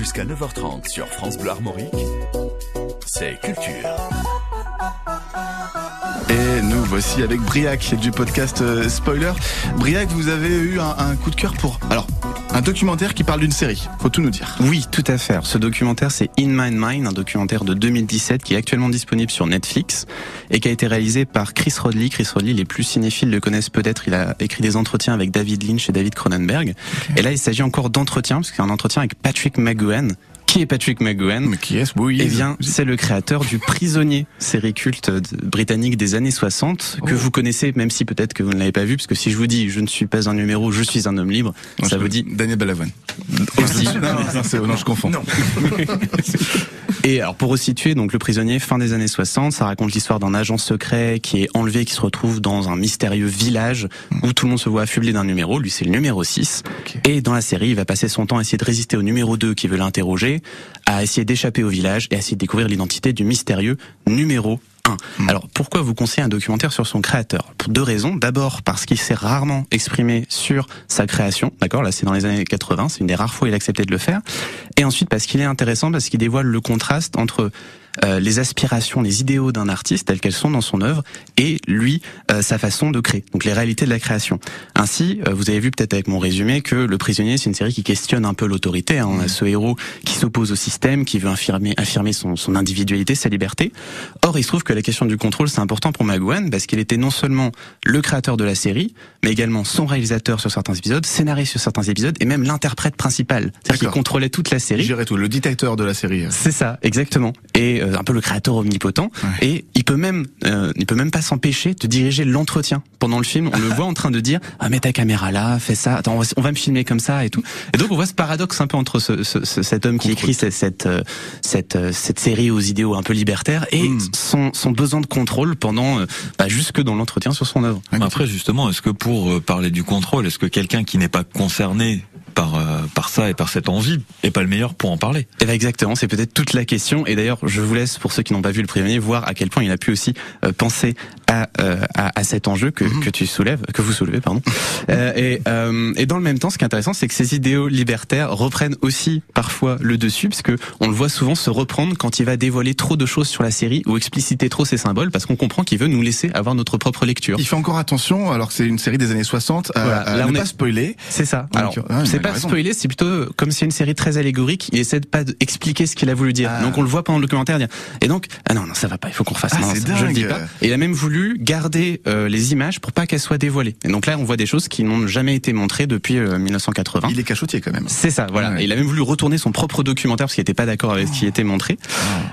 Jusqu'à 9h30 sur France Bleu Armorique, c'est Culture. Et nous voici avec Briac du podcast euh, Spoiler. Briac, vous avez eu un, un coup de cœur pour... Alors, un documentaire qui parle d'une série, faut tout nous dire. Oui, tout à fait. Ce documentaire, c'est In My Mind, un documentaire de 2017 qui est actuellement disponible sur Netflix et qui a été réalisé par Chris Rodley. Chris Rodley, les plus cinéphiles le connaissent peut-être. Il a écrit des entretiens avec David Lynch et David Cronenberg. Et là, il s'agit encore d'entretiens, parce que c'est un entretien avec Patrick McGowan, qui est Patrick McGowan Mais qui est-ce Oui, Eh bien, c'est le créateur du Prisonnier, série culte britannique des années 60, que Oh. vous connaissez, même si peut-être que vous ne l'avez pas vu, parce que si je vous dis je ne suis pas un numéro, je suis un homme libre, ça vous dit Daniel Balavoine. aussi. non, non, non, c'est- non, je confonds. Non. Et alors pour resituer, donc le prisonnier, fin des années 60, ça raconte l'histoire d'un agent secret qui est enlevé, qui se retrouve dans un mystérieux village où tout le monde se voit affublé d'un numéro. Lui, c'est le numéro 6. Ok. Et dans la série, il va passer son temps à essayer de résister au numéro 2 qui veut l'interroger, à essayer d'échapper au village et à essayer de découvrir l'identité du mystérieux numéro 1. Alors pourquoi vous conseillez un documentaire sur son créateur? Pour deux raisons. D'abord parce qu'il s'est rarement exprimé sur sa création. D'accord? Là, c'est dans les années 80. C'est une des rares fois où il a accepté de le faire. Et ensuite parce qu'il est intéressant parce qu'il dévoile le contraste entre les aspirations, les idéaux d'un artiste telles qu'elles sont dans son œuvre et lui euh, sa façon de créer. Donc les réalités de la création. Ainsi, euh, vous avez vu peut-être avec mon résumé que Le Prisonnier c'est une série qui questionne un peu l'autorité. Hein. On a ce héros qui s'oppose au système, qui veut affirmer, affirmer son, son individualité, sa liberté. Or, il se trouve que la question du contrôle c'est important pour McGowan parce qu'il était non seulement le créateur de la série, mais également son réalisateur sur certains épisodes, scénariste sur certains épisodes et même l'interprète principal. C'est-à-dire qu'il contrôlait toute la série. J'irai tout, le dictateur de la série. C'est ça, exactement. Et euh, un peu le créateur omnipotent. Ouais. Et il peut même, euh, il peut même pas s'empêcher de diriger l'entretien pendant le film. On le voit en train de dire ah mets ta caméra là, fais ça. Attends, on va, on va me filmer comme ça et tout. Et donc on voit ce paradoxe un peu entre ce, ce- ce- cet homme qui écrit cette cette euh, cette, euh, cette série aux idéaux un peu libertaires et Mm. son son besoin de contrôle pendant euh, bah, jusque dans l'entretien sur son œuvre. Après, justement, est-ce que pour parler du contrôle, est-ce que quelqu'un qui n'est pas concerné par euh, par ça et par cette envie est pas le meilleur pour en parler Eh ben exactement, c'est peut-être toute la question. Et d'ailleurs, je vous laisse, pour ceux qui n'ont pas vu le prisonnier, voir à quel point il a pu aussi euh, penser à, euh, à, à cet enjeu que, que tu soulèves, que vous soulevez, pardon. Euh, et, euh, et dans le même temps, ce qui est intéressant, c'est que ces idéaux libertaires reprennent aussi parfois le dessus, parce que on le voit souvent se reprendre quand il va dévoiler trop de choses sur la série ou expliciter trop ses symboles, parce qu'on comprend qu'il veut nous laisser avoir notre propre lecture. Il fait encore attention, alors que c'est une série des années 60, à, Voilà, à là, ne on pas est- spoiler. C'est ça. Donc, Alors, ah, c'est a pas spoiler, c'est plutôt comme c'est une série très allégorique. Il essaie de pas expliquer ce qu'il a voulu dire. Ah. Donc on le voit pendant le documentaire dire. Et donc ah non non ça va pas, il faut qu'on refasse. Ah, Non, ça, je le dis pas. Et il a même voulu garder euh, les images pour pas qu'elles soient dévoilées. Et donc là on voit des choses qui n'ont jamais été montrées depuis euh, 1980. Il est cachotier quand même. C'est ça, voilà. Ouais. Et il a même voulu retourner son propre documentaire parce qu'il n'était pas d'accord avec ce qui était montré.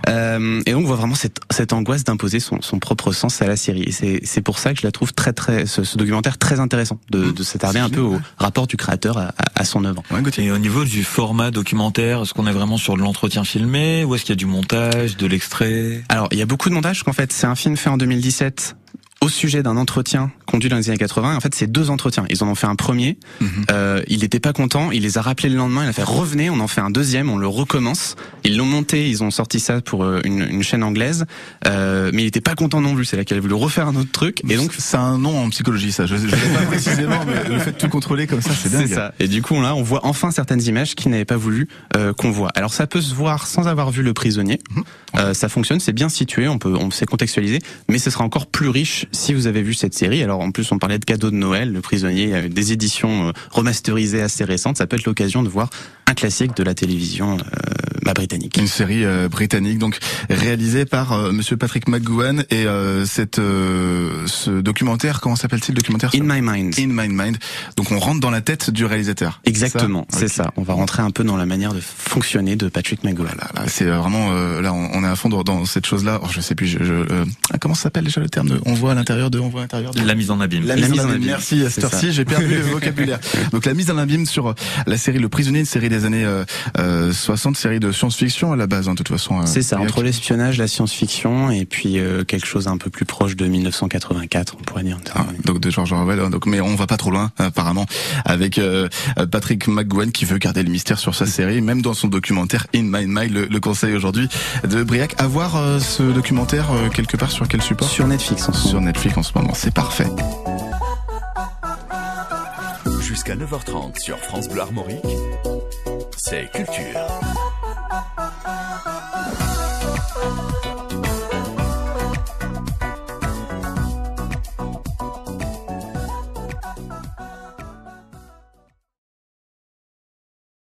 Euh, et donc on voit vraiment cette, cette angoisse d'imposer son, son propre sens à la série. Et c'est c'est pour ça que je la trouve très très ce, ce documentaire très intéressant de, de s'attarder un peu au rapport du créateur à, à- à son œuvre. Ouais, Gauthier. Et au niveau du format documentaire, est-ce qu'on est vraiment sur de l'entretien filmé ou est-ce qu'il y a du montage, de l'extrait? Alors, il y a beaucoup de montage, parce qu'en fait, c'est un film fait en 2017 au sujet d'un entretien conduit dans les années 80. En fait, c'est deux entretiens. Ils en ont fait un premier. Mhm. Euh, il n'était pas content. Il les a rappelés le lendemain. Il a fait revenez. On en fait un deuxième. On le recommence. Ils l'ont monté. Ils ont sorti ça pour euh, une, une chaîne anglaise. Euh, mais il était pas content non plus. C'est là qu'il a voulu refaire un autre truc. Et donc, c'est un nom en psychologie, ça. Je ne sais pas précisément, mais le fait de tout contrôler comme ça, c'est dingue. C'est ça. Et du coup, là, on voit enfin certaines images qu'il n'avait pas voulu euh, qu'on voit. Alors, ça peut se voir sans avoir vu le prisonnier. Mhm. Euh, ça fonctionne, c'est bien situé, on peut, on sait contextualiser, mais ce sera encore plus riche si vous avez vu cette série. Alors, en plus, on parlait de cadeaux de Noël, le prisonnier, des éditions euh, remasterisées assez récentes. Ça peut être l'occasion de voir un classique de la télévision euh, bah, britannique. Une série euh, britannique, donc réalisée par euh, Monsieur Patrick McGowan et euh, cette euh, ce documentaire, comment s'appelle-t-il le documentaire In My Mind. In My Mind. Donc on rentre dans la tête du réalisateur. Exactement, Ça c'est ça. On va rentrer un peu dans la manière de fonctionner de Patrick McGowan. Là, là, c'est vraiment euh, là, on, on est à fond dans, dans cette chose-là. Oh, je sais plus. Je, je, euh, ah, comment s'appelle déjà le terme de On voit à l'intérieur de On voit à l'intérieur de La mise en abîme. La, La mise, en abîme. Merci à cette heure-ci, j'ai perdu le vocabulaire. Donc la mise en abîme sur la série Le Prisonnier, une série des années euh, euh, 60, série de science-fiction à la base, hein, de toute façon. euh, C'est ça, entre l'espionnage, la science-fiction et puis euh, quelque chose un peu plus proche de 1984, on pourrait dire. Ah, donc de George Orwell. hein, Donc, mais on va pas trop loin apparemment avec euh, Patrick McGowan qui veut garder le mystère sur sa série, même dans son documentaire In My Mind. Le, le conseil aujourd'hui de Briac. À voir euh, ce documentaire euh, quelque part sur quel support? Sur Netflix en ce moment. Sur Netflix en ce moment. C'est parfait. Jusqu'à 9h30 sur France Bleu Armorique, c'est Culture.